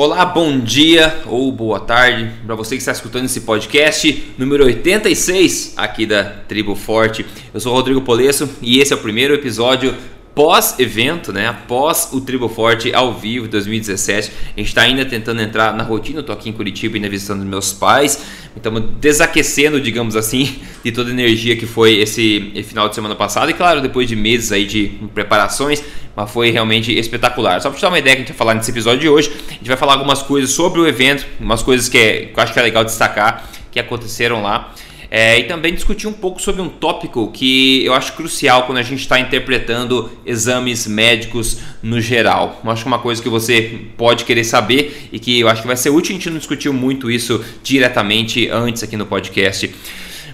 Olá, bom dia ou boa tarde para você que está escutando esse podcast número 86 aqui da Tribo Forte. Eu sou Rodrigo Polesso e esse é o primeiro episódio pós-evento, né? Após o Tribo Forte ao vivo 2017. A gente está ainda tentando entrar na rotina. Tô aqui em Curitiba ainda visitando meus pais. Estamos desaquecendo, digamos assim, de toda a energia que foi esse final de semana passado. E claro, depois de meses aí de preparações, mas foi realmente espetacular. Só para te dar uma ideia que a gente vai falar nesse episódio de hoje, a gente vai falar algumas coisas sobre o evento, umas coisas que, é, que eu acho que é legal destacar que aconteceram lá. É, e também discutir um pouco sobre um tópico que eu acho crucial quando a gente está interpretando exames médicos no geral. Eu acho que é uma coisa que você pode querer saber e que eu acho que vai ser útil. A gente não discutiu muito isso diretamente antes aqui no podcast.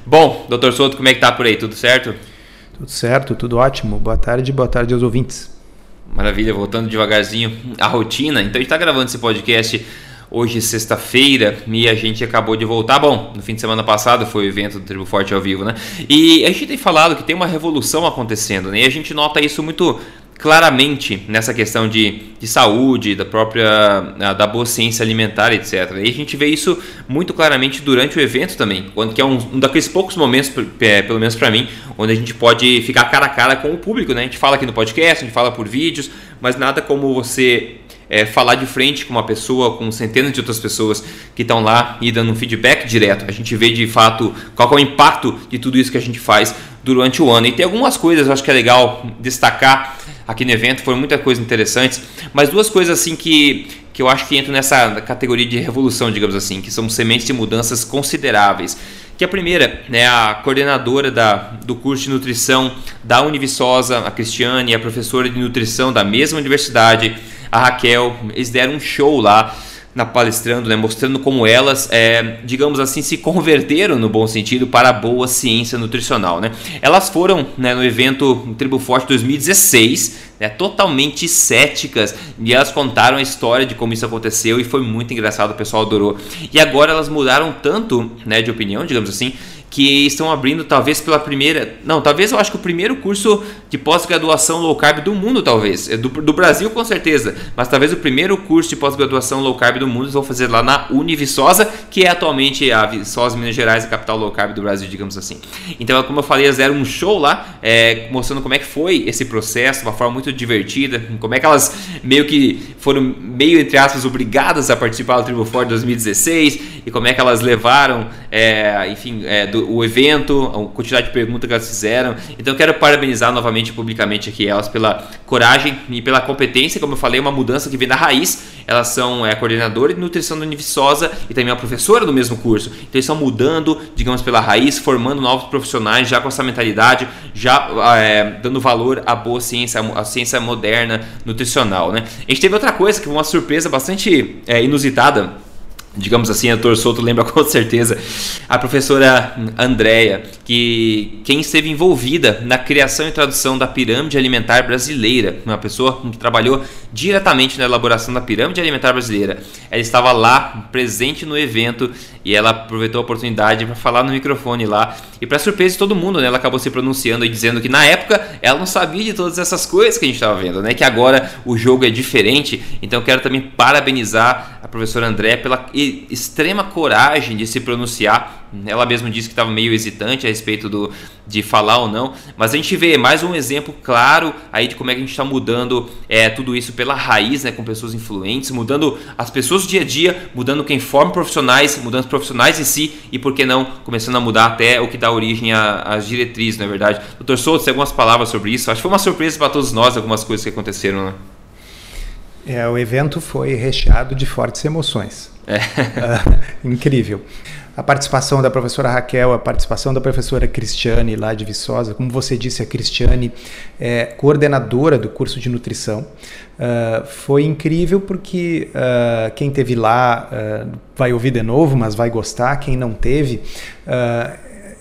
Bom, doutor Souto, como é que tá por aí? Tudo certo? Tudo certo, tudo ótimo. Boa tarde, boa tarde aos ouvintes. Maravilha, voltando devagarzinho à rotina. Então a gente está gravando esse podcast Hoje, sexta-feira, e a gente acabou de voltar. Bom, no fim de semana passado foi o evento do Tribo Forte ao vivo, né? E a gente tem falado que tem uma revolução acontecendo, né? E a gente nota isso muito claramente nessa questão de, de saúde, da própria da boa ciência alimentar, etc. E a gente vê isso muito claramente durante o evento também, quando que é um, um daqueles poucos momentos, é, pelo menos para mim, onde a gente pode ficar cara a cara com o público, né? A gente fala aqui no podcast, a gente fala por vídeos, mas nada como você é, falar de frente com uma pessoa, com centenas de outras pessoas que estão lá e dando um feedback direto. A gente vê de fato qual é o impacto de tudo isso que a gente faz durante o ano. E tem algumas coisas, eu acho que é legal destacar aqui no evento, foram muitas coisas interessantes, mas duas coisas assim que, que eu acho que entram nessa categoria de revolução, digamos assim, que são sementes de mudanças consideráveis. Que a primeira, né, a coordenadora da, do curso de nutrição da Univiçosa, a Cristiane, a professora de nutrição da mesma universidade, a Raquel, eles deram um show lá na palestrando, né, mostrando como elas, é, digamos assim, se converteram no bom sentido para a boa ciência nutricional. Né? Elas foram né, no evento Tribo Forte 2016, né, totalmente céticas, e elas contaram a história de como isso aconteceu e foi muito engraçado, o pessoal adorou. E agora elas mudaram tanto né, de opinião, digamos assim, que estão abrindo talvez pela primeira, não, talvez eu acho que o primeiro curso de pós-graduação low carb do mundo, talvez, é do, do, Brasil com certeza, mas talvez o primeiro curso de pós-graduação low carb do mundo eles vão fazer lá na Univiçosa, que é atualmente a Viçosa Minas Gerais, a capital low carb do Brasil, digamos assim. Então, como eu falei, eles deram um show lá, é, mostrando como é que foi esse processo, uma forma muito divertida, como é que elas meio que foram meio entre aspas obrigadas a participar do Tribo Ford 2016 e como é que elas levaram, é, enfim, é, do, o evento, a quantidade de perguntas que elas fizeram. Então eu quero parabenizar novamente publicamente aqui elas pela coragem e pela competência, como eu falei, uma mudança que vem da raiz. Elas são é, coordenadora de nutrição da Univiçosa e também a professora do mesmo curso. Então eles estão mudando, digamos, pela raiz, formando novos profissionais já com essa mentalidade, já é, dando valor à boa ciência, à ciência moderna nutricional. Né? A gente teve outra coisa que foi uma surpresa bastante é, inusitada digamos assim, a Dr. Souto lembra com certeza a professora Andréia, que quem esteve envolvida na criação e tradução da pirâmide alimentar brasileira, uma pessoa que trabalhou diretamente na elaboração da pirâmide alimentar brasileira. Ela estava lá, presente no evento, e ela aproveitou a oportunidade para falar no microfone lá. E para surpresa de todo mundo, né, ela acabou se pronunciando e dizendo que na época ela não sabia de todas essas coisas que a gente estava vendo, né, que agora o jogo é diferente. Então quero também parabenizar a professora André pela extrema coragem de se pronunciar ela mesma disse que estava meio hesitante a respeito do, de falar ou não, mas a gente vê mais um exemplo claro aí de como é que a gente está mudando é, tudo isso pela raiz, né, com pessoas influentes, mudando as pessoas do dia a dia, mudando quem forma profissionais, mudando os profissionais em si e, por que não, começando a mudar até o que dá origem às diretrizes, não é verdade? Doutor Souto, tem algumas palavras sobre isso? Acho que foi uma surpresa para todos nós algumas coisas que aconteceram, né? É, o evento foi recheado de fortes emoções. É. Uh, incrível a participação da professora Raquel, a participação da professora Cristiane lá de Viçosa, como você disse, a Cristiane é coordenadora do curso de nutrição. Uh, foi incrível porque uh, quem teve lá uh, vai ouvir de novo, mas vai gostar. Quem não teve,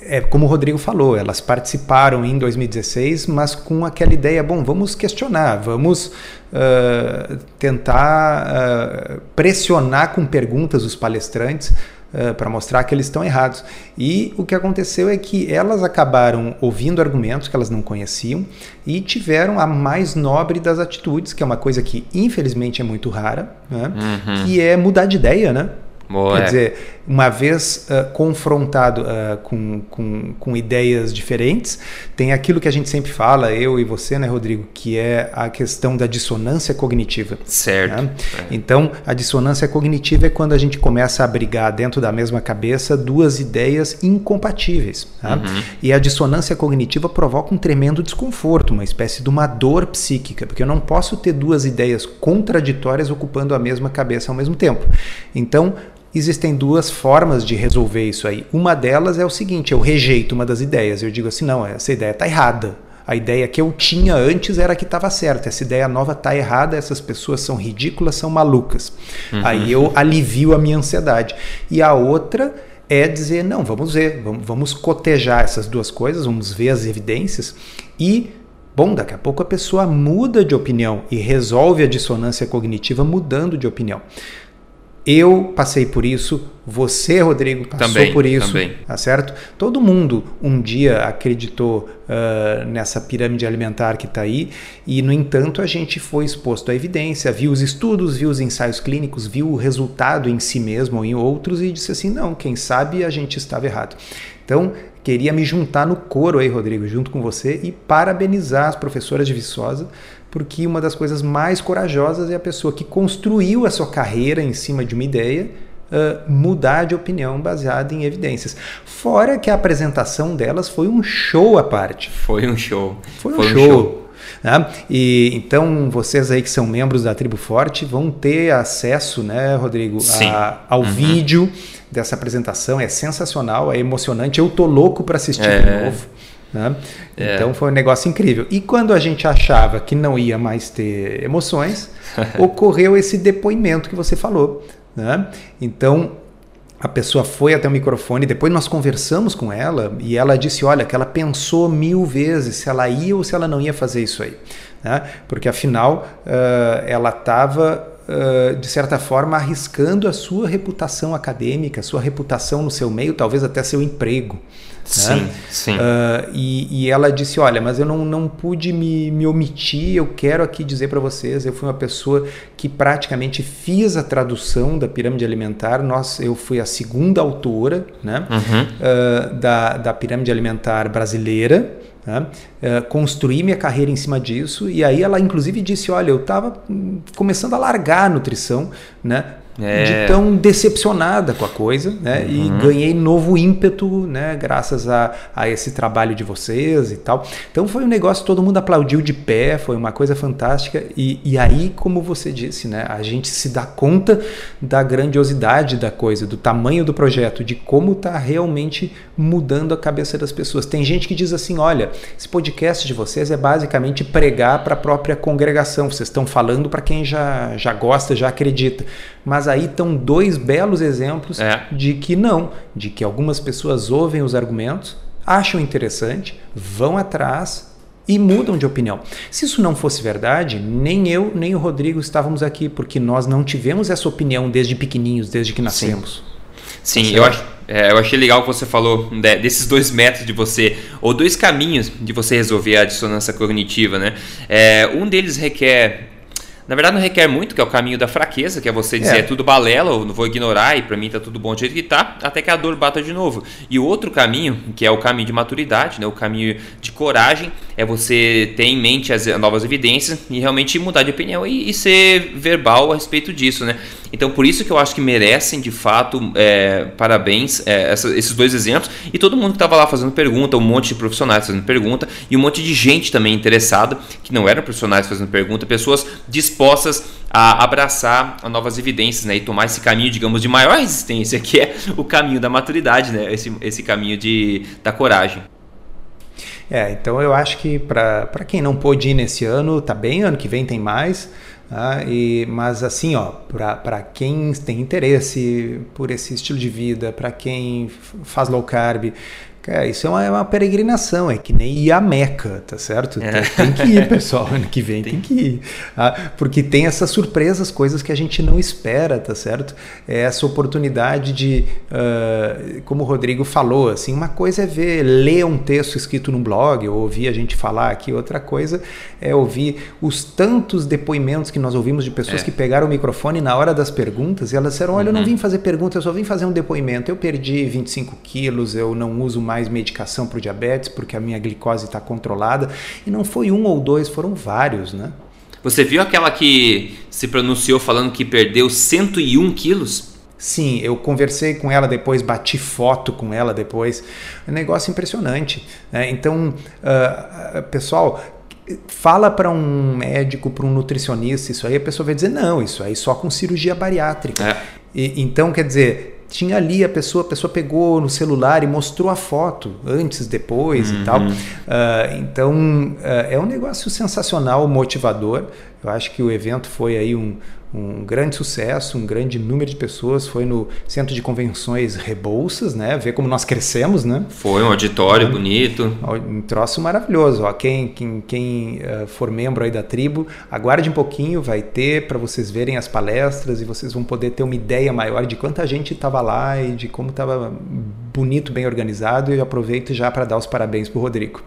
é como o Rodrigo falou, elas participaram em 2016, mas com aquela ideia, bom, vamos questionar, vamos uh, tentar uh, pressionar com perguntas os palestrantes uh, para mostrar que eles estão errados. E o que aconteceu é que elas acabaram ouvindo argumentos que elas não conheciam e tiveram a mais nobre das atitudes, que é uma coisa que infelizmente é muito rara, né? uhum. que é mudar de ideia, né? Boa, Quer é. dizer, uma vez uh, confrontado uh, com, com, com, ideias diferentes, tem aquilo que a gente sempre fala, eu e você, né, Rodrigo, que é a questão da dissonância cognitiva. Certo. Né? É. Então, a dissonância cognitiva é quando a gente começa a brigar dentro da mesma cabeça duas ideias incompatíveis. Tá? Uhum. E a dissonância cognitiva provoca um tremendo desconforto, uma espécie de uma dor psíquica, porque eu não posso ter duas ideias contraditórias ocupando a mesma cabeça ao mesmo tempo. Então, existem duas formas de resolver isso aí. Uma delas é o seguinte: eu rejeito uma das ideias. Eu digo assim, não, essa ideia está errada. A ideia que eu tinha antes era que estava certa. Essa ideia nova está errada. Essas pessoas são ridículas, são malucas. Uhum. Aí eu alivio a minha ansiedade. E a outra é dizer, não, vamos ver, vamos, vamos cotejar essas duas coisas, vamos ver as evidências e Bom, daqui a pouco a pessoa muda de opinião e resolve a dissonância cognitiva mudando de opinião. Eu passei por isso, você, Rodrigo, passou também, por isso, também. tá certo? Todo mundo um dia acreditou uh, nessa pirâmide alimentar que está aí e, no entanto, a gente foi exposto à evidência, viu os estudos, viu os ensaios clínicos, viu o resultado em si mesmo ou em outros e disse assim, não, quem sabe a gente estava errado. Então, queria me juntar no coro aí, Rodrigo, junto com você e parabenizar as professoras de Viçosa porque uma das coisas mais corajosas é a pessoa que construiu a sua carreira em cima de uma ideia uh, mudar de opinião baseada em evidências. Fora que a apresentação delas foi um show à parte. Foi um show. Foi um, foi show. um show. Né? E então vocês aí que são membros da Tribo Forte vão ter acesso, né, Rodrigo, a, ao uhum. vídeo dessa apresentação. É sensacional, é emocionante. Eu tô louco para assistir é. de novo. Né? É. Então foi um negócio incrível. E quando a gente achava que não ia mais ter emoções, ocorreu esse depoimento que você falou. Né? Então a pessoa foi até o microfone, depois nós conversamos com ela e ela disse: olha, que ela pensou mil vezes se ela ia ou se ela não ia fazer isso aí. Né? Porque afinal uh, ela estava. Uh, de certa forma, arriscando a sua reputação acadêmica, sua reputação no seu meio, talvez até seu emprego. Sim, né? sim. Uh, e, e, ela disse: Olha, mas eu não, não pude me, me omitir. Eu quero aqui dizer para vocês: eu fui uma pessoa que praticamente fiz a tradução da pirâmide alimentar. Nós, eu fui a segunda autora né, uhum. uh, da, da pirâmide alimentar brasileira. Né? Uh, construí minha carreira em cima disso e aí ela inclusive disse olha eu estava começando a largar a nutrição né é. de tão decepcionada com a coisa, né? Uhum. E ganhei novo ímpeto, né? Graças a, a esse trabalho de vocês e tal. Então foi um negócio, todo mundo aplaudiu de pé, foi uma coisa fantástica. E, e aí, como você disse, né? A gente se dá conta da grandiosidade da coisa, do tamanho do projeto, de como está realmente mudando a cabeça das pessoas. Tem gente que diz assim: olha, esse podcast de vocês é basicamente pregar para a própria congregação. Vocês estão falando para quem já, já gosta, já acredita. Mas aí estão dois belos exemplos é. de que não, de que algumas pessoas ouvem os argumentos, acham interessante, vão atrás e mudam de opinião. Se isso não fosse verdade, nem eu nem o Rodrigo estávamos aqui, porque nós não tivemos essa opinião desde pequeninhos, desde que nascemos. Sim, Sim eu acho. É, eu achei legal que você falou desses dois métodos de você, ou dois caminhos de você resolver a dissonância cognitiva, né? É, um deles requer na verdade, não requer muito, que é o caminho da fraqueza, que é você dizer é, é tudo balela, eu não vou ignorar e para mim tá tudo bom do jeito que tá, até que a dor bata de novo. E o outro caminho, que é o caminho de maturidade, né, o caminho de coragem, é você ter em mente as novas evidências e realmente mudar de opinião e, e ser verbal a respeito disso, né? Então, por isso que eu acho que merecem, de fato, é, parabéns é, essa, esses dois exemplos. E todo mundo que estava lá fazendo pergunta, um monte de profissionais fazendo pergunta, e um monte de gente também interessada, que não eram profissionais fazendo pergunta, pessoas dispostas a abraçar novas evidências né, e tomar esse caminho, digamos, de maior resistência, que é o caminho da maturidade, né, esse, esse caminho de, da coragem. É, então eu acho que para quem não pôde ir nesse ano, tá bem, ano que vem tem mais. Tá? E, mas assim, ó, para quem tem interesse por esse estilo de vida, para quem faz low carb, Cara, isso é uma, é uma, peregrinação, é que nem ir a Meca, tá certo? É. Tem, tem, que ir, pessoal, ano que vem tem, tem que ir. Ah, porque tem essas surpresas, coisas que a gente não espera, tá certo? É essa oportunidade de, uh, como o Rodrigo falou, assim, uma coisa é ver, ler um texto escrito num blog, ou ouvir a gente falar aqui, outra coisa é ouvir os tantos depoimentos que nós ouvimos de pessoas é. que pegaram o microfone na hora das perguntas e elas disseram, olha, uhum. eu não uhum. vim fazer pergunta, eu só vim fazer um depoimento, eu perdi 25 quilos, eu não uso mais mais medicação para o diabetes porque a minha glicose está controlada. E não foi um ou dois, foram vários, né? Você viu aquela que se pronunciou falando que perdeu 101 quilos? Sim, eu conversei com ela depois, bati foto com ela depois. É um negócio impressionante. Né? Então, uh, pessoal, fala para um médico, para um nutricionista, isso aí a pessoa vai dizer: não, isso aí só com cirurgia bariátrica. É. E, então, quer dizer, tinha ali a pessoa, a pessoa pegou no celular e mostrou a foto antes, depois uhum. e tal. Uh, então uh, é um negócio sensacional, motivador. Eu acho que o evento foi aí um, um grande sucesso, um grande número de pessoas. Foi no Centro de Convenções Rebouças, né? Ver como nós crescemos, né? Foi um auditório bonito. Um troço maravilhoso. Ó, quem quem, quem uh, for membro aí da tribo, aguarde um pouquinho, vai ter para vocês verem as palestras e vocês vão poder ter uma ideia maior de quanta gente estava lá e de como estava bonito, bem organizado. E aproveito já para dar os parabéns para o Rodrigo.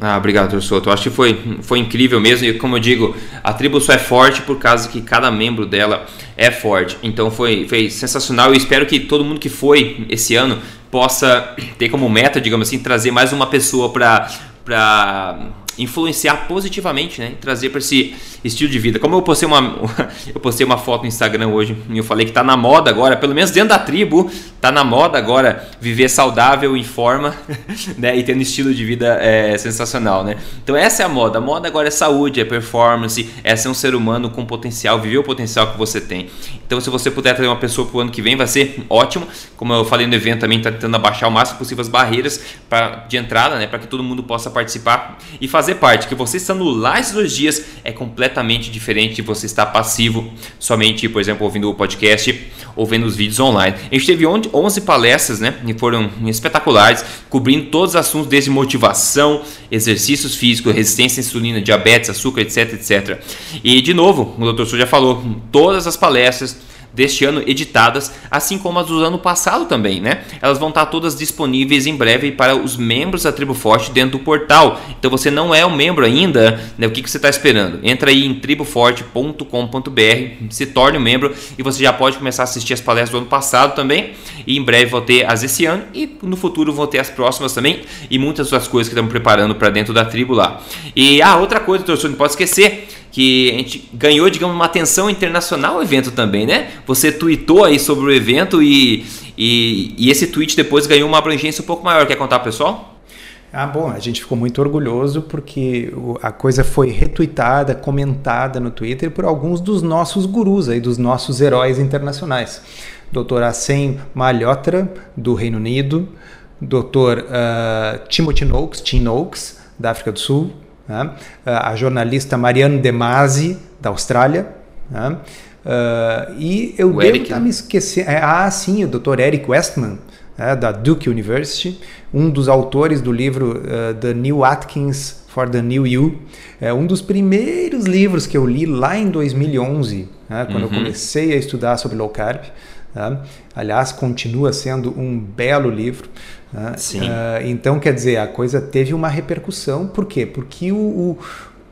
Ah, obrigado, Dr. Soto. Acho que foi, foi incrível mesmo. E como eu digo, a tribo só é forte por causa que cada membro dela é forte. Então foi, foi sensacional. Eu espero que todo mundo que foi esse ano possa ter como meta, digamos assim, trazer mais uma pessoa para influenciar positivamente, né? Trazer para esse estilo de vida. Como eu postei uma eu postei uma foto no Instagram hoje e eu falei que tá na moda agora, pelo menos dentro da tribo, tá na moda agora viver saudável em forma, né? E tendo estilo de vida é, sensacional, né? Então essa é a moda. A moda agora é saúde, é performance, é ser um ser humano com potencial, viver o potencial que você tem. Então se você puder trazer uma pessoa pro ano que vem, vai ser ótimo. Como eu falei no evento também, tá tentando abaixar o máximo possível as barreiras pra, de entrada, né? Para que todo mundo possa participar e fazer parte. Que você estando lá esses dias é completamente diferente de você estar passivo, somente, por exemplo, ouvindo o podcast ou vendo os vídeos online. A gente teve 11 palestras, né? E foram espetaculares, cobrindo todos os assuntos desde motivação, exercícios físicos, resistência à insulina, diabetes, açúcar, etc, etc. E de novo, o Dr. Su já falou, todas as palestras deste ano editadas, assim como as do ano passado também, né? Elas vão estar todas disponíveis em breve para os membros da Tribo Forte dentro do portal. Então você não é um membro ainda, né? O que, que você está esperando? Entra aí em triboforte.com.br, se torne um membro e você já pode começar a assistir as palestras do ano passado também. E em breve vou ter as esse ano e no futuro vou ter as próximas também e muitas outras coisas que estamos preparando para dentro da tribo lá. E a ah, outra coisa, torcedor, não pode esquecer que a gente ganhou, digamos, uma atenção internacional o evento também, né? Você tweetou aí sobre o evento e, e, e esse tweet depois ganhou uma abrangência um pouco maior. Quer contar, pessoal? Ah, bom, a gente ficou muito orgulhoso porque a coisa foi retweetada, comentada no Twitter por alguns dos nossos gurus aí, dos nossos heróis internacionais. Dr. Assem Malhotra, do Reino Unido, Dr. Uh, Timothy Noakes, Tim Noakes, da África do Sul, né? a jornalista Marianne De Masi, da Austrália. Né? Uh, e eu o devo estar tá me esquecendo. É, ah, sim, o Dr. Eric Westman, né, da Duke University, um dos autores do livro uh, The New Atkins for the New You. É um dos primeiros livros que eu li lá em 2011, né, quando uhum. eu comecei a estudar sobre low carb. Tá? Aliás, continua sendo um belo livro. Né? Sim. Uh, então, quer dizer, a coisa teve uma repercussão. Por quê? Porque o, o,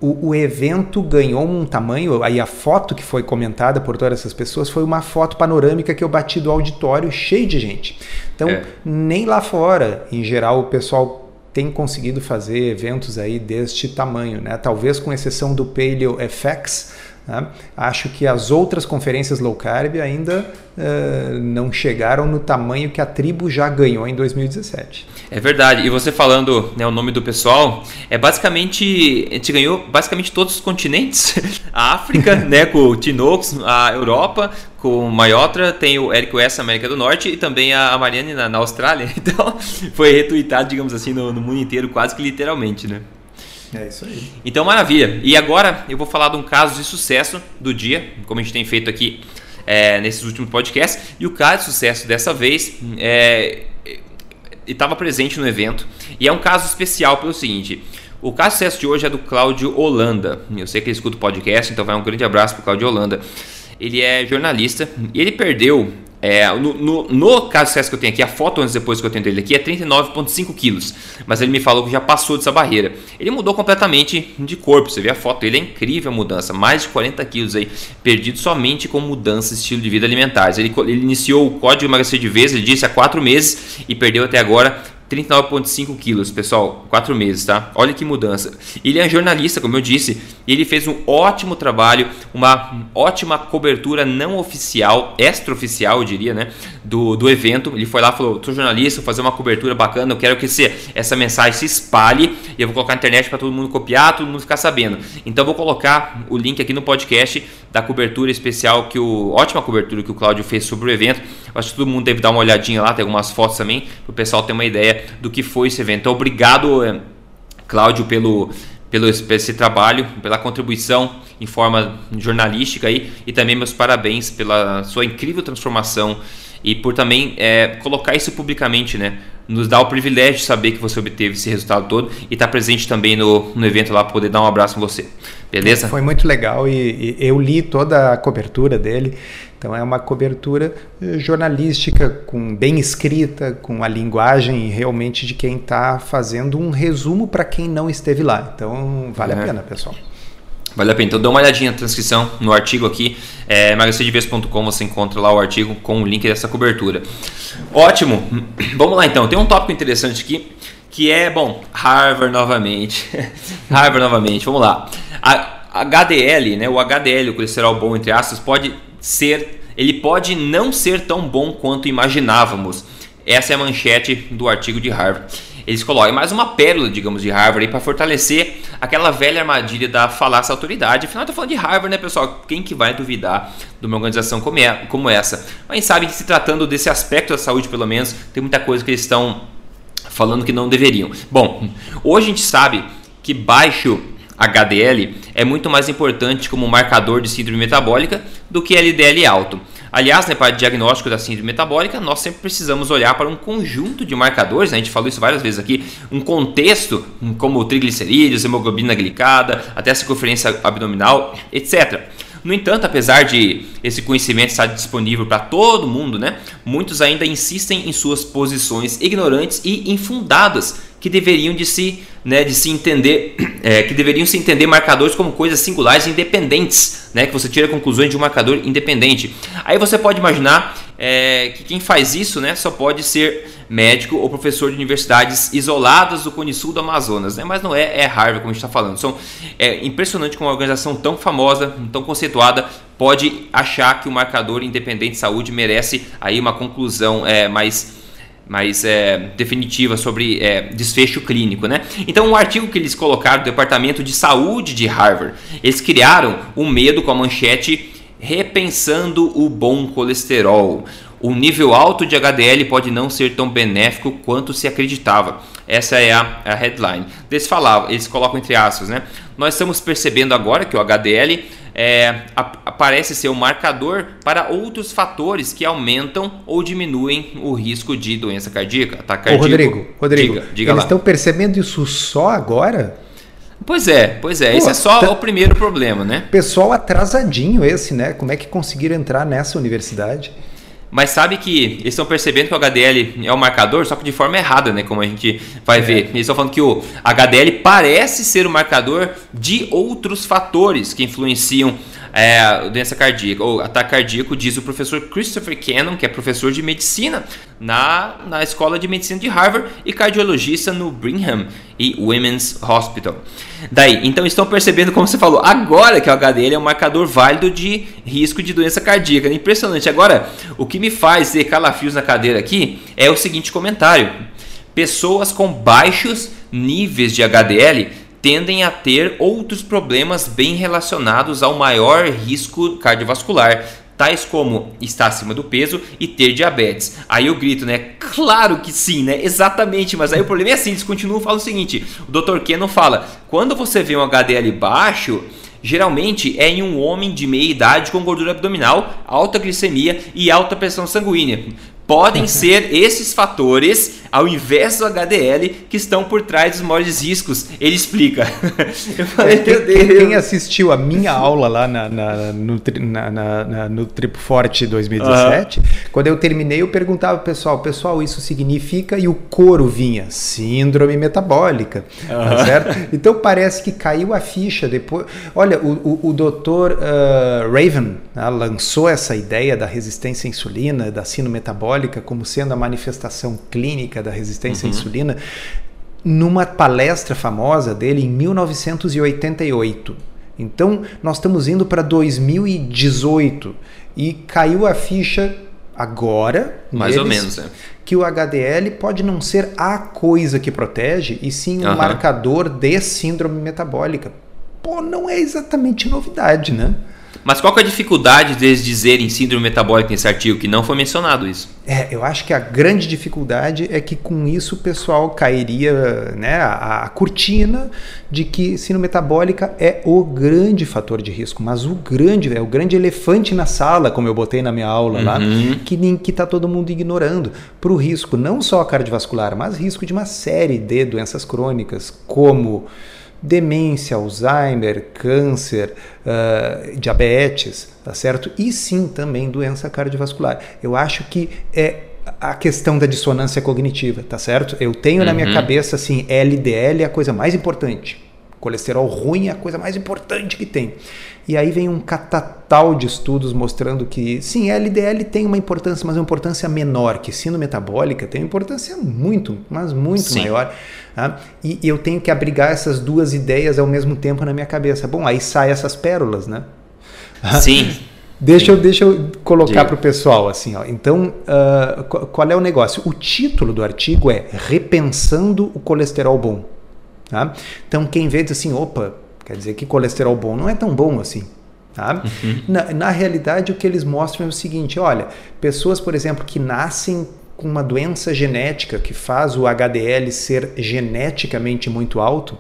o, o, evento ganhou um tamanho. Aí a foto que foi comentada por todas essas pessoas foi uma foto panorâmica que eu bati do auditório cheio de gente. Então, é. nem lá fora, em geral, o pessoal tem conseguido fazer eventos aí deste tamanho, né? Talvez com exceção do Paleo FX, né? Acho que as outras conferências low carb ainda uh, não chegaram no tamanho que a tribo já ganhou em 2017. É verdade. E você falando né, o nome do pessoal, é basicamente a gente ganhou basicamente todos os continentes. A África, né, com o Tinox, a Europa com o Maiotra, tem o Eric West América do Norte e também a Mariane na, na Austrália. Então foi retweetado, digamos assim, no, no mundo inteiro, quase que literalmente, né? É isso aí. Então, maravilha. E agora eu vou falar de um caso de sucesso do dia, como a gente tem feito aqui é, nesses últimos podcasts. E o caso de sucesso dessa vez é, estava presente no evento e é um caso especial pelo seguinte. O caso sucesso de hoje é do Cláudio Holanda. Eu sei que ele escuta o podcast, então vai um grande abraço para o Cláudio Holanda. Ele é jornalista e ele perdeu é, no, no, no, caso que eu tenho aqui, a foto antes depois que eu tenho dele aqui é 39,5 quilos. Mas ele me falou que já passou dessa barreira. Ele mudou completamente de corpo. Você vê a foto, ele é incrível a mudança. Mais de 40 quilos aí, perdido somente com mudança de estilo de vida alimentares. Ele, ele iniciou o código emagrecer de vez, ele disse há 4 meses e perdeu até agora 39,5 quilos, pessoal, 4 meses, tá? Olha que mudança. Ele é jornalista, como eu disse, e ele fez um ótimo trabalho, uma ótima cobertura não oficial, extraoficial, eu diria, né? Do, do evento. Ele foi lá e falou: sou jornalista, vou fazer uma cobertura bacana, eu quero que esse, essa mensagem se espalhe e eu vou colocar na internet para todo mundo copiar, todo mundo ficar sabendo. Então, vou colocar o link aqui no podcast da cobertura especial, que o ótima cobertura que o Cláudio fez sobre o evento. Acho que todo mundo deve dar uma olhadinha lá, tem algumas fotos também, para o pessoal ter uma ideia do que foi esse evento. Então, obrigado, eh, Cláudio, pelo, pelo esse trabalho, pela contribuição em forma jornalística aí, e também meus parabéns pela sua incrível transformação e por também é, colocar isso publicamente, né? Nos dá o privilégio de saber que você obteve esse resultado todo e estar tá presente também no, no evento lá para poder dar um abraço em você. Beleza? Foi muito legal e, e eu li toda a cobertura dele. Então é uma cobertura eh, jornalística, com bem escrita, com a linguagem realmente de quem está fazendo um resumo para quem não esteve lá. Então vale é. a pena, pessoal. Vale a pena. Então dá uma olhadinha na transcrição, no artigo aqui, é, você encontra lá o artigo com o link dessa cobertura. Ótimo! Vamos lá então. Tem um tópico interessante aqui, que é, bom, Harvard novamente. Harvard novamente, vamos lá. A HDL, né, o HDL, o colesterol bom entre aspas, pode ser, ele pode não ser tão bom quanto imaginávamos. Essa é a manchete do artigo de Harvard. Eles colocam mais uma pérola, digamos, de Harvard para fortalecer aquela velha armadilha da falácia autoridade. Afinal, estou falando de Harvard, né, pessoal? Quem que vai duvidar de uma organização como, é, como essa? Mas sabe que se tratando desse aspecto da saúde, pelo menos, tem muita coisa que eles estão falando que não deveriam. Bom, hoje a gente sabe que baixo HDL é muito mais importante como marcador de síndrome metabólica do que LDL alto. Aliás, né, para diagnóstico da síndrome metabólica, nós sempre precisamos olhar para um conjunto de marcadores, né, a gente falou isso várias vezes aqui, um contexto como triglicerídeos, hemoglobina glicada, até a circunferência abdominal, etc. No entanto, apesar de esse conhecimento estar disponível para todo mundo, né, muitos ainda insistem em suas posições ignorantes e infundadas que deveriam de se, né, de se entender, é, que deveriam se entender marcadores como coisas singulares independentes, né, que você tira conclusões de um marcador independente. Aí você pode imaginar é, que quem faz isso, né, só pode ser médico ou professor de universidades isoladas do Cone Sul do Amazonas, né, mas não é, é Harvard como a gente está falando. São, é impressionante como uma organização tão famosa, tão conceituada pode achar que o marcador independente de saúde merece aí uma conclusão é, mais mais é, definitiva sobre é, desfecho clínico, né? Então, um artigo que eles colocaram do Departamento de Saúde de Harvard, eles criaram um medo com a manchete repensando o bom colesterol. O nível alto de HDL pode não ser tão benéfico quanto se acreditava. Essa é a, a headline. Eles falavam, eles colocam entre aspas, né? Nós estamos percebendo agora que o HDL é, parece ser um marcador para outros fatores que aumentam ou diminuem o risco de doença cardíaca. Tá cardíaco, Ô Rodrigo, Rodrigo, diga, diga eles estão percebendo isso só agora? Pois é, pois é. Pô, esse é só tá... o primeiro problema, né? Pessoal atrasadinho esse, né? Como é que conseguiram entrar nessa universidade? Mas sabe que eles estão percebendo que o HDL é o marcador, só que de forma errada, né? Como a gente vai é. ver. Eles estão falando que o HDL parece ser o marcador de outros fatores que influenciam é, doença cardíaca ou ataque cardíaco, diz o professor Christopher Cannon, que é professor de medicina na, na Escola de Medicina de Harvard e cardiologista no Brigham e Women's Hospital. Daí, então estão percebendo, como você falou, agora que o HDL é um marcador válido de risco de doença cardíaca. Impressionante. Agora, o que me faz ter calafrios na cadeira aqui é o seguinte comentário: pessoas com baixos níveis de HDL tendem a ter outros problemas bem relacionados ao maior risco cardiovascular, tais como estar acima do peso e ter diabetes. Aí eu grito, né? Claro que sim, né? Exatamente, mas aí o problema é assim, eles continuam falando o seguinte, o Dr. Kenon fala, quando você vê um HDL baixo, geralmente é em um homem de meia idade com gordura abdominal, alta glicemia e alta pressão sanguínea. Podem ser esses fatores, ao invés do HDL, que estão por trás dos maiores riscos. Ele explica. Eu falei, quem, quem, quem, assistiu a minha aula lá na, na, no, na, na, no Tripo Forte 2017, uhum. quando eu terminei, eu perguntava pro pessoal, pessoal, isso significa, e o coro vinha, síndrome metabólica, uhum. tá certo? Então parece que caiu a ficha depois. Olha, o, o, o doutor uh, Raven né, lançou essa ideia da resistência à insulina, da síndrome metabólica, metabólica como sendo a manifestação clínica da resistência uhum. à insulina, numa palestra famosa dele em 1988. Então, nós estamos indo para 2018 e caiu a ficha agora, mais ou menos, é. que o HDL pode não ser a coisa que protege, e sim um uhum. marcador de síndrome metabólica. Pô, não é exatamente novidade, né? Mas qual é a dificuldade deles dizerem síndrome metabólica nesse artigo, que não foi mencionado isso? É, eu acho que a grande dificuldade é que com isso o pessoal cairia né, a, a cortina de que síndrome metabólica é o grande fator de risco, mas o grande, é o grande elefante na sala, como eu botei na minha aula uhum. lá, que está todo mundo ignorando, para o risco não só cardiovascular, mas risco de uma série de doenças crônicas, como demência, Alzheimer, câncer, uh, diabetes, tá certo? E sim também doença cardiovascular. Eu acho que é a questão da dissonância cognitiva, tá certo? Eu tenho uhum. na minha uhum. cabeça assim, LDL é a coisa mais importante. Colesterol ruim é a coisa mais importante que tem. E aí vem um catatal de estudos mostrando que, sim, LDL tem uma importância, mas uma importância menor, que sino metabólica tem uma importância muito, mas muito sim. maior. Tá? E eu tenho que abrigar essas duas ideias ao mesmo tempo na minha cabeça. Bom, aí saem essas pérolas, né? Sim. Deixa eu, deixa eu colocar para o pessoal assim, ó. Então, uh, qual é o negócio? O título do artigo é Repensando o Colesterol Bom. Tá? Então, quem vê diz assim, opa, Quer dizer que colesterol bom não é tão bom assim. Tá? Uhum. Na, na realidade, o que eles mostram é o seguinte: olha, pessoas, por exemplo, que nascem com uma doença genética que faz o HDL ser geneticamente muito alto,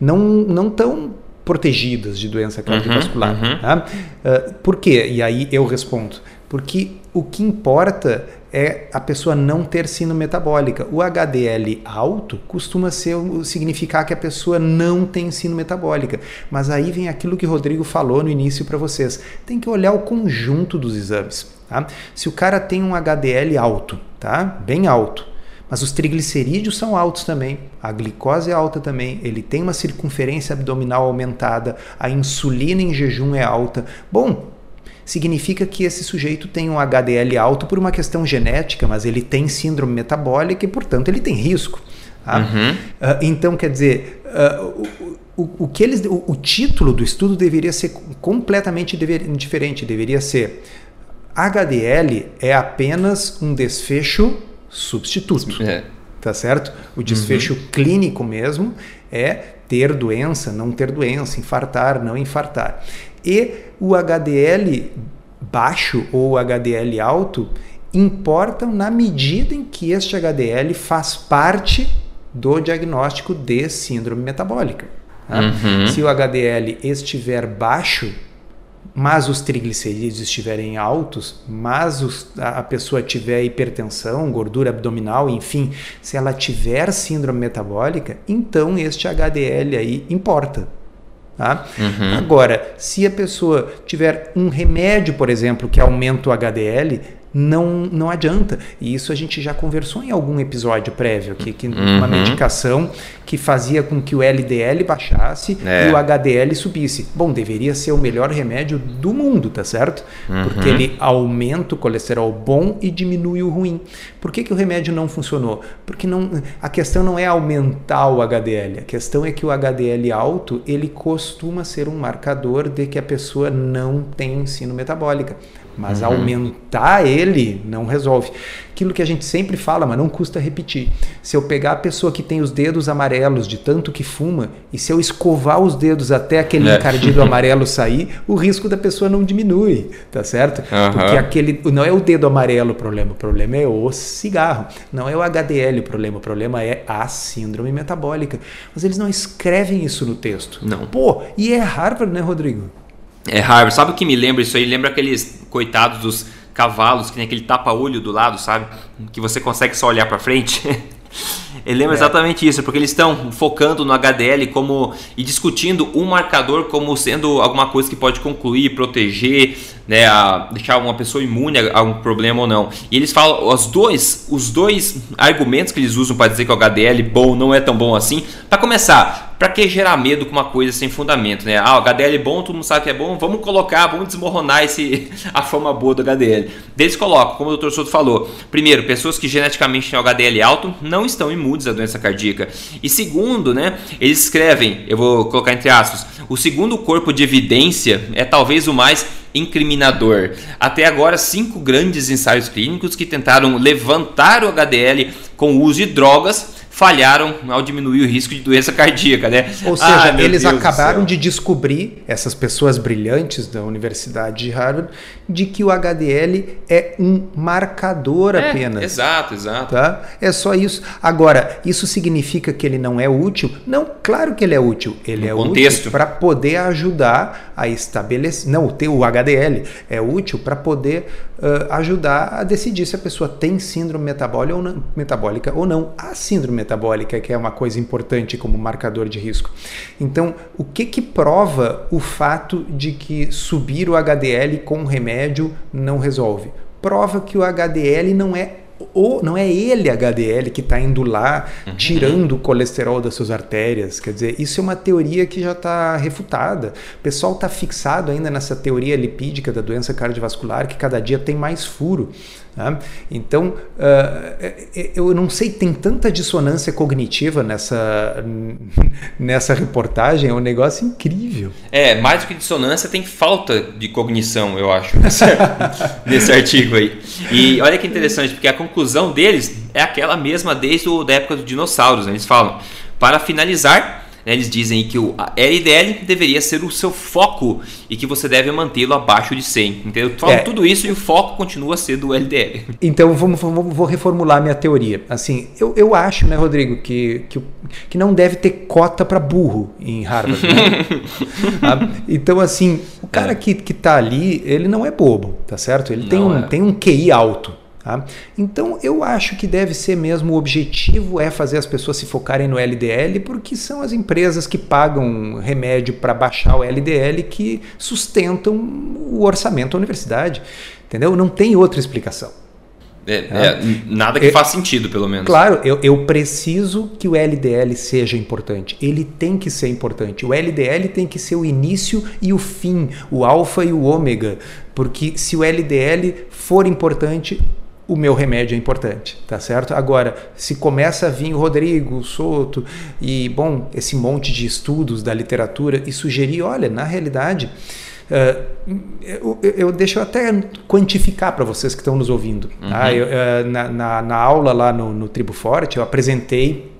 não, não tão protegidas de doença uhum, cardiovascular. Uhum, uhum. Tá? Uh, por quê? E aí eu respondo. Porque o que importa é a pessoa não ter sino metabólica. O HDL alto costuma ser, significar que a pessoa não tem sino metabólica. Mas aí vem aquilo que o Rodrigo falou no início para vocês. Tem que olhar o conjunto dos exames. Tá? Se o cara tem um HDL alto, tá? bem alto, mas os triglicerídeos são altos também, a glicose é alta também, ele tem uma circunferência abdominal aumentada, a insulina em jejum é alta. Bom, significa que esse sujeito tem um HDL alto por uma questão genética, mas ele tem síndrome metabólica e, portanto, ele tem risco. Tá? Uhum. Uh, então, quer dizer, uh, o, o, que eles, o, o, título do estudo deveria ser completamente dever, diferente. Deveria ser HDL é apenas um desfecho substituto. É. Tá certo? O desfecho uhum. clínico mesmo é ter doença, não ter doença, infartar, não infartar. E o HDL baixo ou HDL alto importam na medida em que este HDL faz parte do diagnóstico de síndrome metabólica. Tá? Uhum. Se o HDL estiver baixo, mas os triglicerídeos estiverem altos, mas os, a, a pessoa tiver hipertensão, gordura abdominal, enfim, se ela tiver síndrome metabólica, então este HDL aí importa. Tá? Uhum. Agora, se a pessoa tiver um remédio, por exemplo, que aumenta o HDL, não, não adianta. E isso a gente já conversou em algum episódio prévio aqui, que uhum. uma medicação que fazia com que o LDL baixasse é. e o HDL subisse. Bom, deveria ser o melhor remédio do mundo, tá certo? Uhum. Porque ele aumenta o colesterol bom e diminui o ruim. Por que, que o remédio não funcionou? Porque não, a questão não é aumentar o HDL, a questão é que o HDL alto ele costuma ser um marcador de que a pessoa não tem ensino metabólica. Mas uhum. aumentar ele não resolve. Aquilo que a gente sempre fala, mas não custa repetir. Se eu pegar a pessoa que tem os dedos amarelos de tanto que fuma, e se eu escovar os dedos até aquele é. encardido amarelo sair, o risco da pessoa não diminui, tá certo? Uhum. Porque aquele não é o dedo amarelo o problema, o problema é o cigarro. Não é o HDL o problema, o problema é a síndrome metabólica. Mas eles não escrevem isso no texto. Não. Pô, e é Harvard, né, Rodrigo? É Harvard. Sabe o que me lembra isso aí? Lembra aqueles coitados dos cavalos que tem aquele tapa-olho do lado, sabe? Que você consegue só olhar para frente. Ele lembra é. exatamente isso, porque eles estão focando no HDL como e discutindo um marcador como sendo alguma coisa que pode concluir, proteger, né, deixar uma pessoa imune a um problema ou não. E eles falam os dois, os dois argumentos que eles usam para dizer que o HDL bom não é tão bom assim. Para começar, para que gerar medo com uma coisa sem fundamento, né? Ah, o HDL é bom, todo mundo sabe que é bom, vamos colocar, vamos desmoronar esse a forma boa do HDL. Eles colocam, como o Dr. Souto falou, primeiro, pessoas que geneticamente têm HDL alto não estão imunes à doença cardíaca. E segundo, né, eles escrevem, eu vou colocar entre aspas, o segundo corpo de evidência é talvez o mais incriminador. Até agora, cinco grandes ensaios clínicos que tentaram levantar o HDL com o uso de drogas falharam ao diminuir o risco de doença cardíaca, né? Ou seja, ah, eles Deus acabaram de descobrir, essas pessoas brilhantes da Universidade de Harvard, de que o HDL é um marcador é, apenas. Exato, exato. Tá? É só isso. Agora, isso significa que ele não é útil? Não, claro que ele é útil. Ele no é contexto. útil para poder ajudar a estabelecer. Não, o HDL é útil para poder uh, ajudar a decidir se a pessoa tem síndrome metabólica ou não. Metabólica ou não. A síndrome metabólica, que é uma coisa importante como marcador de risco. Então, o que, que prova o fato de que subir o HDL com remédio não resolve? Prova que o HDL não é ou não é ele HDL que está indo lá uhum. tirando o colesterol das suas artérias. Quer dizer, isso é uma teoria que já está refutada. O pessoal está fixado ainda nessa teoria lipídica da doença cardiovascular que cada dia tem mais furo. Tá? Então, uh, eu não sei, tem tanta dissonância cognitiva nessa, nessa reportagem, é um negócio incrível. É, mais do que dissonância, tem falta de cognição, eu acho, nesse, artigo aí. E olha que interessante, porque a conclusão deles é aquela mesma desde a época dos dinossauros. Né? Eles falam, para finalizar, né, eles dizem que o LDL deveria ser o seu foco e que você deve mantê-lo abaixo de 100. Entendeu? Falam é. tudo isso e o foco continua sendo o LDL. Então vamos, vamos, vou reformular minha teoria. Assim, eu, eu acho, né, Rodrigo, que, que, que não deve ter cota para burro em Harvard. Né? Ah, então, assim, o cara é. que, que tá ali, ele não é bobo, tá certo? Ele tem um, é. tem um QI alto. Tá? Então eu acho que deve ser mesmo o objetivo é fazer as pessoas se focarem no LDL, porque são as empresas que pagam remédio para baixar o LDL que sustentam o orçamento da universidade. Entendeu? Não tem outra explicação. É, é, nada que faça sentido, pelo menos. Claro, eu, eu preciso que o LDL seja importante. Ele tem que ser importante. O LDL tem que ser o início e o fim, o alfa e o ômega. Porque se o LDL for importante, o meu remédio é importante, tá certo? Agora, se começa a vir o Rodrigo Souto e, bom, esse monte de estudos da literatura e sugerir, olha, na realidade, uh, eu, eu, deixo até quantificar para vocês que estão nos ouvindo. Tá? Uhum. Tá? Eu, uh, na, na, na, aula lá no, no Tribo Forte, eu apresentei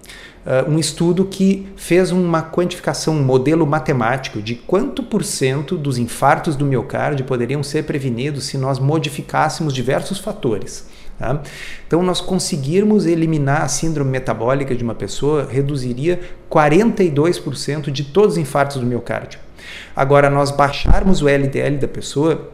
Uh, um estudo que fez uma quantificação, um modelo matemático de quanto por cento dos infartos do miocárdio poderiam ser prevenidos se nós modificássemos diversos fatores. Tá? Então, nós conseguirmos eliminar a síndrome metabólica de uma pessoa reduziria 42% de todos os infartos do miocárdio. Agora, nós baixarmos o LDL da pessoa,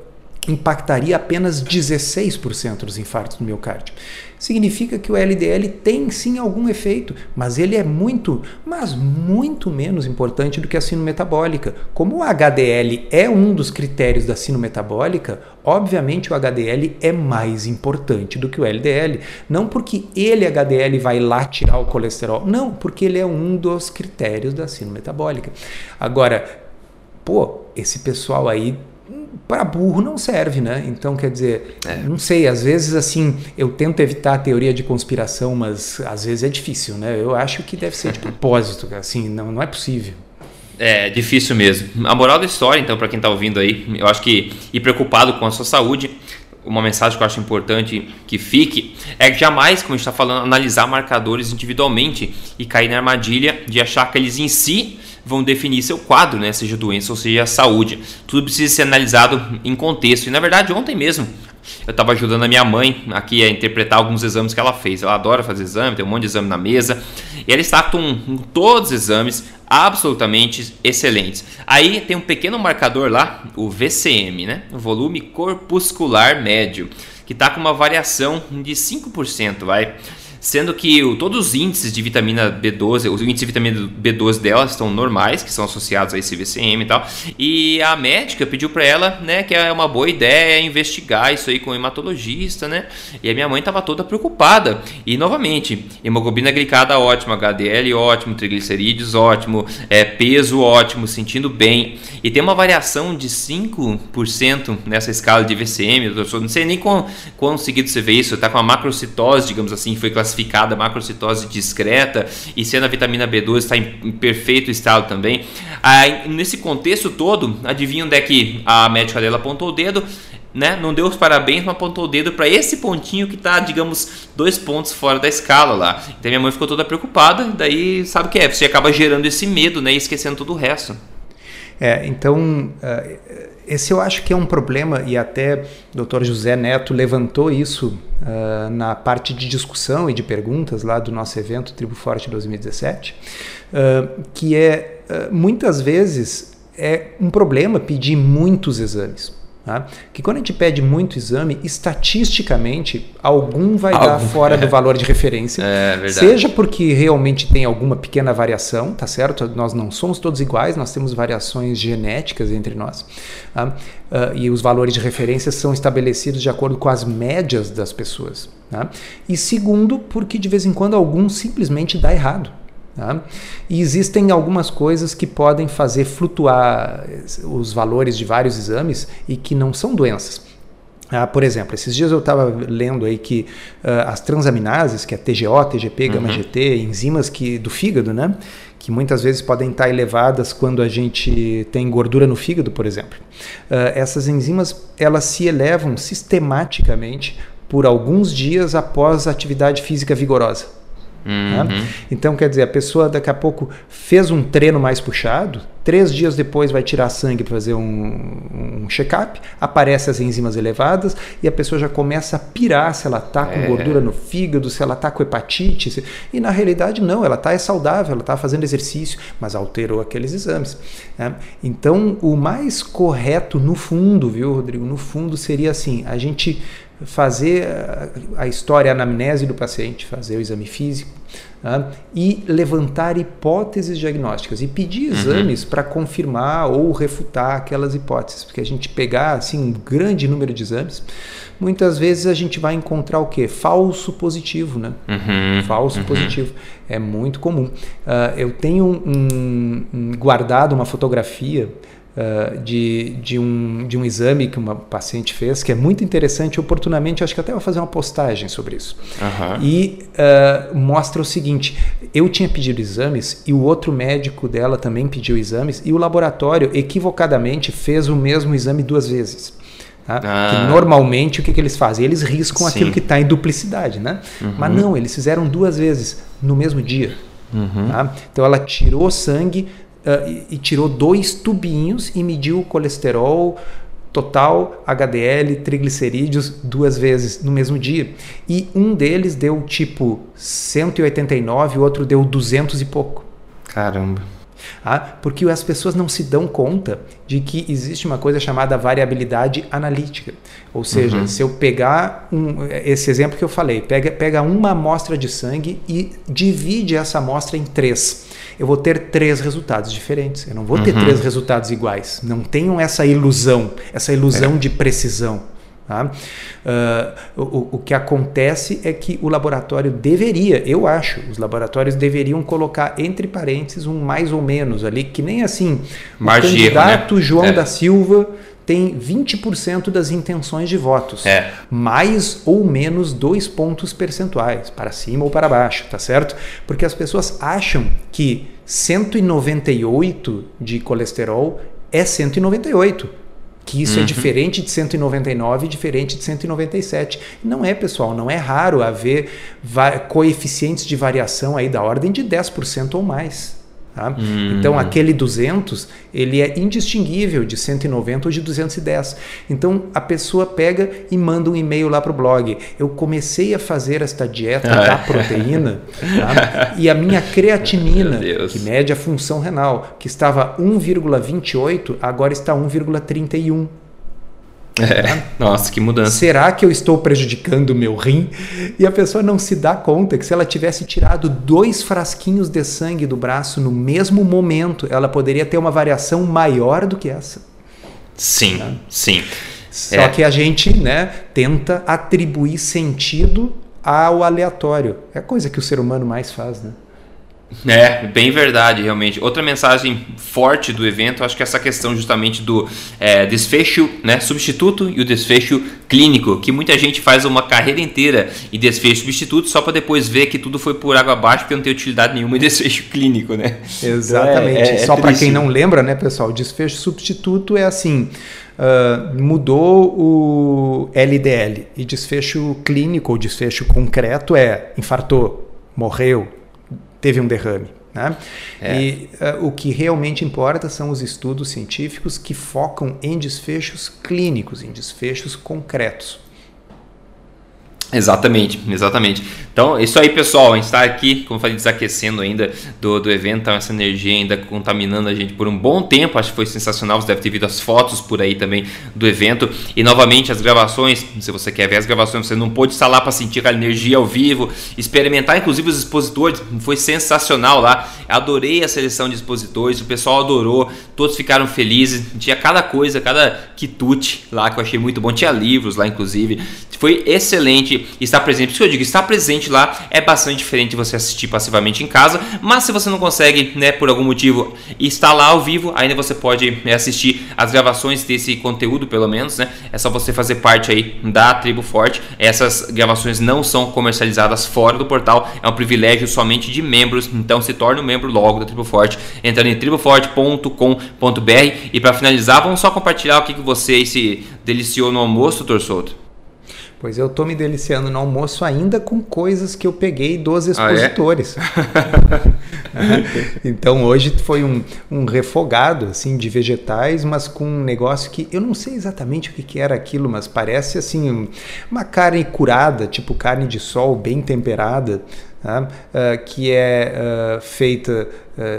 impactaria apenas 16% dos infartos do miocárdio. Significa que o LDL tem sim algum efeito, mas ele é muito, mas muito menos importante do que a sino metabólica. Como o HDL é um dos critérios da sino metabólica, obviamente o HDL é mais importante do que o LDL. Não porque ele, HDL, vai lá tirar o colesterol, não, porque ele é um dos critérios da sino metabólica. Agora, pô, esse pessoal aí para burro não serve, né? Então, quer dizer, é. não sei, às vezes assim, eu tento evitar a teoria de conspiração, mas às vezes é difícil, né? Eu acho que deve ser de propósito, assim, não, não é possível. É difícil mesmo. A moral da história, então, para quem está ouvindo aí, eu acho que ir preocupado com a sua saúde, uma mensagem que eu acho importante que fique é que jamais, como a gente está falando, analisar marcadores individualmente e cair na armadilha de achar que eles em si vão definir seu quadro, né? seja doença ou seja saúde. Tudo precisa ser analisado em contexto. E na verdade, ontem mesmo eu estava ajudando a minha mãe aqui a interpretar alguns exames que ela fez. Ela adora fazer exame, tem um monte de exame na mesa. E ela está com, todos os exames absolutamente excelentes. Aí tem um pequeno marcador lá, o VCM, né? O volume corpuscular médio, que está com uma variação de 5%, vai sendo que o, todos os índices de vitamina B12, os índices de vitamina B12 dela estão normais, que são associados a esse VCM e tal. E a médica pediu para ela, né, que é uma boa ideia investigar isso aí com o hematologista, né? E a minha mãe estava toda preocupada. E novamente, hemoglobina glicada ótima, HDL ótimo, triglicerídeos ótimo, é, peso ótimo, sentindo bem. E tem uma variação de 5% nessa escala de VCM, eu não sei nem quão, quão seguido você vê isso, tá com a macrocitose, digamos assim, foi classificada classificada macrocitose discreta e sendo a vitamina B12 está em, em perfeito estado também. Aí, nesse contexto todo, adivinha onde é que a médica dela apontou o dedo? Né? Não deu os parabéns, mas apontou o dedo para esse pontinho que está, digamos, dois pontos fora da escala lá. Então minha mãe ficou toda preocupada, daí sabe o que é? Você acaba gerando esse medo, né? E esquecendo todo o resto. É, então, uh, esse eu acho que é um problema, e até o Dr. José Neto levantou isso uh, na parte de discussão e de perguntas lá do nosso evento Tribo Forte 2017, uh, que é, muitas vezes, é um problema pedir muitos exames. Tá? Que quando a gente pede muito exame, estatisticamente, algum vai algum, dar fora é. do valor de referência. É, seja porque realmente tem alguma pequena variação, tá certo? Nós não somos todos iguais, nós temos variações genéticas entre nós. Tá? Uh, e os valores de referência são estabelecidos de acordo com as médias das pessoas. Tá? E segundo, porque de vez em quando algum simplesmente dá errado. Tá? E existem algumas coisas que podem fazer flutuar os valores de vários exames e que não são doenças. Ah, por exemplo, esses dias eu estava lendo aí que uh, as transaminases, que é TGO, TGP, gama GT, enzimas que, do fígado, né? que muitas vezes podem estar elevadas quando a gente tem gordura no fígado, por exemplo. Uh, essas enzimas elas se elevam sistematicamente por alguns dias após a atividade física vigorosa. Uhum. Né? Então, quer dizer, a pessoa daqui a pouco fez um treino mais puxado, três dias depois vai tirar sangue para fazer um, um check-up, aparecem as enzimas elevadas e a pessoa já começa a pirar se ela está com é. gordura no fígado, se ela está com hepatite. Se... E na realidade, não, ela está é saudável, ela está fazendo exercício, mas alterou aqueles exames. Né? Então, o mais correto no fundo, viu, Rodrigo? No fundo seria assim: a gente fazer a história, a anamnese do paciente, fazer o exame físico né? e levantar hipóteses diagnósticas e pedir uhum. exames uhum. para confirmar ou refutar aquelas hipóteses, porque a gente pegar assim um grande número de exames, muitas vezes a gente vai encontrar o que falso positivo, né? Uhum. Falso uhum. positivo é muito comum. Uh, eu tenho um, um, guardado uma fotografia uh, de, de, um, de um exame que uma paciente fez, que é muito interessante. Oportunamente, acho que até vou fazer uma postagem sobre isso. Uhum. E uh, mostra o seguinte: eu tinha pedido exames e o outro médico dela também pediu exames, e o laboratório equivocadamente fez o mesmo exame duas vezes. Tá? Ah. normalmente o que, que, eles fazem? Eles riscam Sim. aquilo que está em duplicidade, né? Uhum. Mas não, eles fizeram duas vezes no mesmo dia. Uhum. Tá? Então ela tirou sangue uh, e, e tirou dois tubinhos e mediu o colesterol total, HDL, triglicerídeos duas vezes no mesmo dia. E um deles deu tipo 189, o outro deu 200 e pouco. Caramba. Ah, porque as pessoas não se dão conta de que existe uma coisa chamada variabilidade analítica. Ou seja, uhum. se eu pegar um, esse exemplo que eu falei, pega, pega uma amostra de sangue e divide essa amostra em três eu vou ter três resultados diferentes. Eu não vou ter uhum. três resultados iguais. Não tenham essa ilusão, essa ilusão é. de precisão. Tá? Uh, o, o, que acontece é que o laboratório deveria, eu acho, os laboratórios deveriam colocar entre parênteses um mais ou menos ali, que nem assim, o candidato né? João é. da Silva tem 20% das intenções de votos. É. Mais ou menos dois pontos percentuais, para cima ou para baixo, tá certo? Porque as pessoas acham que 198 de colesterol é 198 que isso é uhum. é diferente de 199 e diferente de 197. Não é, pessoal, não é raro haver coeficientes de variação aí da ordem de 10% ou mais. Tá? Hum. Então aquele 200 ele é indistinguível de 190 ou de 210. Então a pessoa pega e manda um e-mail lá para o blog. Eu comecei a fazer esta dieta da proteína tá? e a minha creatinina, que mede a função renal, que estava 1,28, agora está 1,31. É, nossa, que mudança. Será que eu estou prejudicando o meu rim? E a pessoa não se dá conta que se ela tivesse tirado dois frasquinhos de sangue do braço no mesmo momento, ela poderia ter uma variação maior do que essa. Sim, né? sim. Só é. que a gente né, tenta atribuir sentido ao aleatório. É a coisa que o ser humano mais faz, né? É, bem verdade, realmente. Outra mensagem forte do evento, acho que é essa questão justamente do é, desfecho né, substituto e o desfecho clínico, que muita gente faz uma carreira inteira em desfecho substituto só para depois ver que tudo foi por água abaixo porque não tem utilidade nenhuma em desfecho clínico, né? Exatamente. É, é, só para quem não lembra, né, pessoal, desfecho substituto é assim. Uh, mudou o LDL e desfecho clínico ou desfecho concreto é infartou, morreu, teve um derrame. Né? É. E uh, o que realmente importa são os estudos científicos que focam em desfechos clínicos, em desfechos concretos. Exatamente, exatamente. Então, isso aí, pessoal. A gente está aqui, como eu falei, desaquecendo ainda do, do evento, tá essa energia ainda contaminando a gente por um bom tempo. Acho que foi sensacional. Você deve ter visto as fotos por aí também do evento. E novamente, as gravações. Se você quer ver as gravações, você não pôde estar lá para sentir aquela energia ao vivo, experimentar, inclusive, os expositores. Foi sensacional lá. Adorei a seleção de expositores, o pessoal adorou, todos ficaram felizes. Tinha cada coisa, cada quitute lá que eu achei muito bom. Tinha livros lá, inclusive. Foi excelente estar presente. Por isso que eu digo, estar presente lá é bastante diferente de você assistir passivamente em casa. Mas se você não consegue, né, por algum motivo, estar lá ao vivo, ainda você pode né, assistir as gravações desse conteúdo, pelo menos, né? É só você fazer parte aí da Tribo Forte. Essas gravações não são comercializadas fora do portal, é um privilégio somente de membros. Então se torne um membro logo da Tribo Forte, entrando em triboforte.com.br. E para finalizar, vamos só compartilhar o que, que você se deliciou no almoço, Torçoto. Pois eu estou me deliciando no almoço ainda com coisas que eu peguei dos expositores. Ah, é? então hoje foi um, um, refogado assim de vegetais, mas com um negócio que eu não sei exatamente o que, que era aquilo, mas parece assim uma carne curada, tipo carne de sol bem temperada, uh, que é uh, feita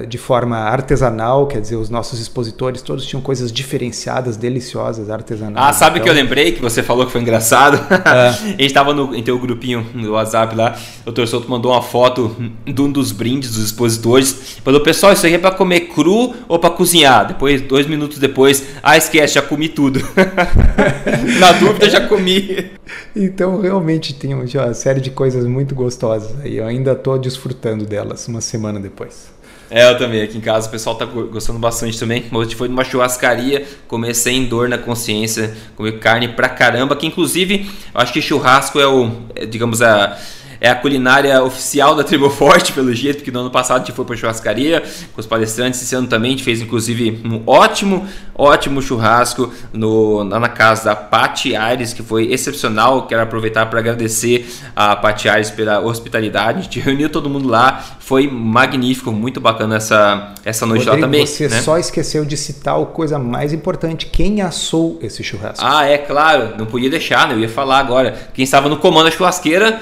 de forma artesanal, quer dizer, os nossos expositores todos tinham coisas diferenciadas, deliciosas, artesanais. Ah, sabe o então... que eu lembrei que você falou que foi engraçado? a gente estava em teu grupinho no WhatsApp lá, o Dr. Souto mandou uma foto de um dos brindes dos expositores. Falou, pessoal, isso aí é para comer cru ou para cozinhar? Depois, dois minutos depois, ah, esquece, já comi tudo. Na dúvida, já comi. Então, realmente tem uma série de coisas muito gostosas aí. Eu ainda estou desfrutando delas uma semana depois. É, eu também. Aqui em casa o pessoal tá gostando bastante também. Hoje foi numa churrascaria, comer sem dor na consciência, comer carne pra caramba. Que inclusive, eu acho que churrasco é o, é, digamos, a é a culinária oficial da Tribo Forte, pelo jeito, que no ano passado a gente foi para churrascaria com os palestrantes. Esse ano também a gente fez, inclusive, um ótimo, ótimo churrasco no, na casa da Pati Aires, que foi excepcional. Quero aproveitar para agradecer a Pati Aires pela hospitalidade. A gente reuniu todo mundo lá, foi magnífico, muito bacana essa, essa noite Rodrigo, lá também. Você né? só esqueceu de citar a coisa mais importante: quem assou esse churrasco? Ah, é claro, não podia deixar, né? eu ia falar agora. Quem estava no comando da churrasqueira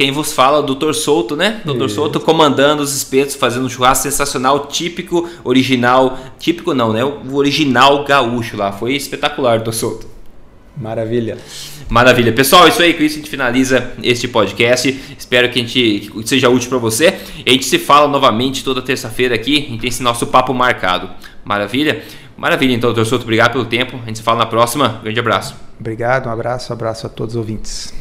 quem vos fala, Dr. Souto, né? Dr. Isso. Souto comandando os espetos, fazendo um churrasco sensacional, típico, original. Típico não, né? O original gaúcho lá. Foi espetacular, Dr. Souto. Maravilha. Maravilha. Pessoal, isso aí, com isso a gente finaliza este podcast. Espero que a gente que seja útil para você. E a gente se fala novamente toda terça-feira aqui. A gente tem esse nosso papo marcado. Maravilha? Maravilha, então, doutor Souto, obrigado pelo tempo. A gente se fala na próxima. Grande abraço. Obrigado, um abraço, um abraço a todos os ouvintes.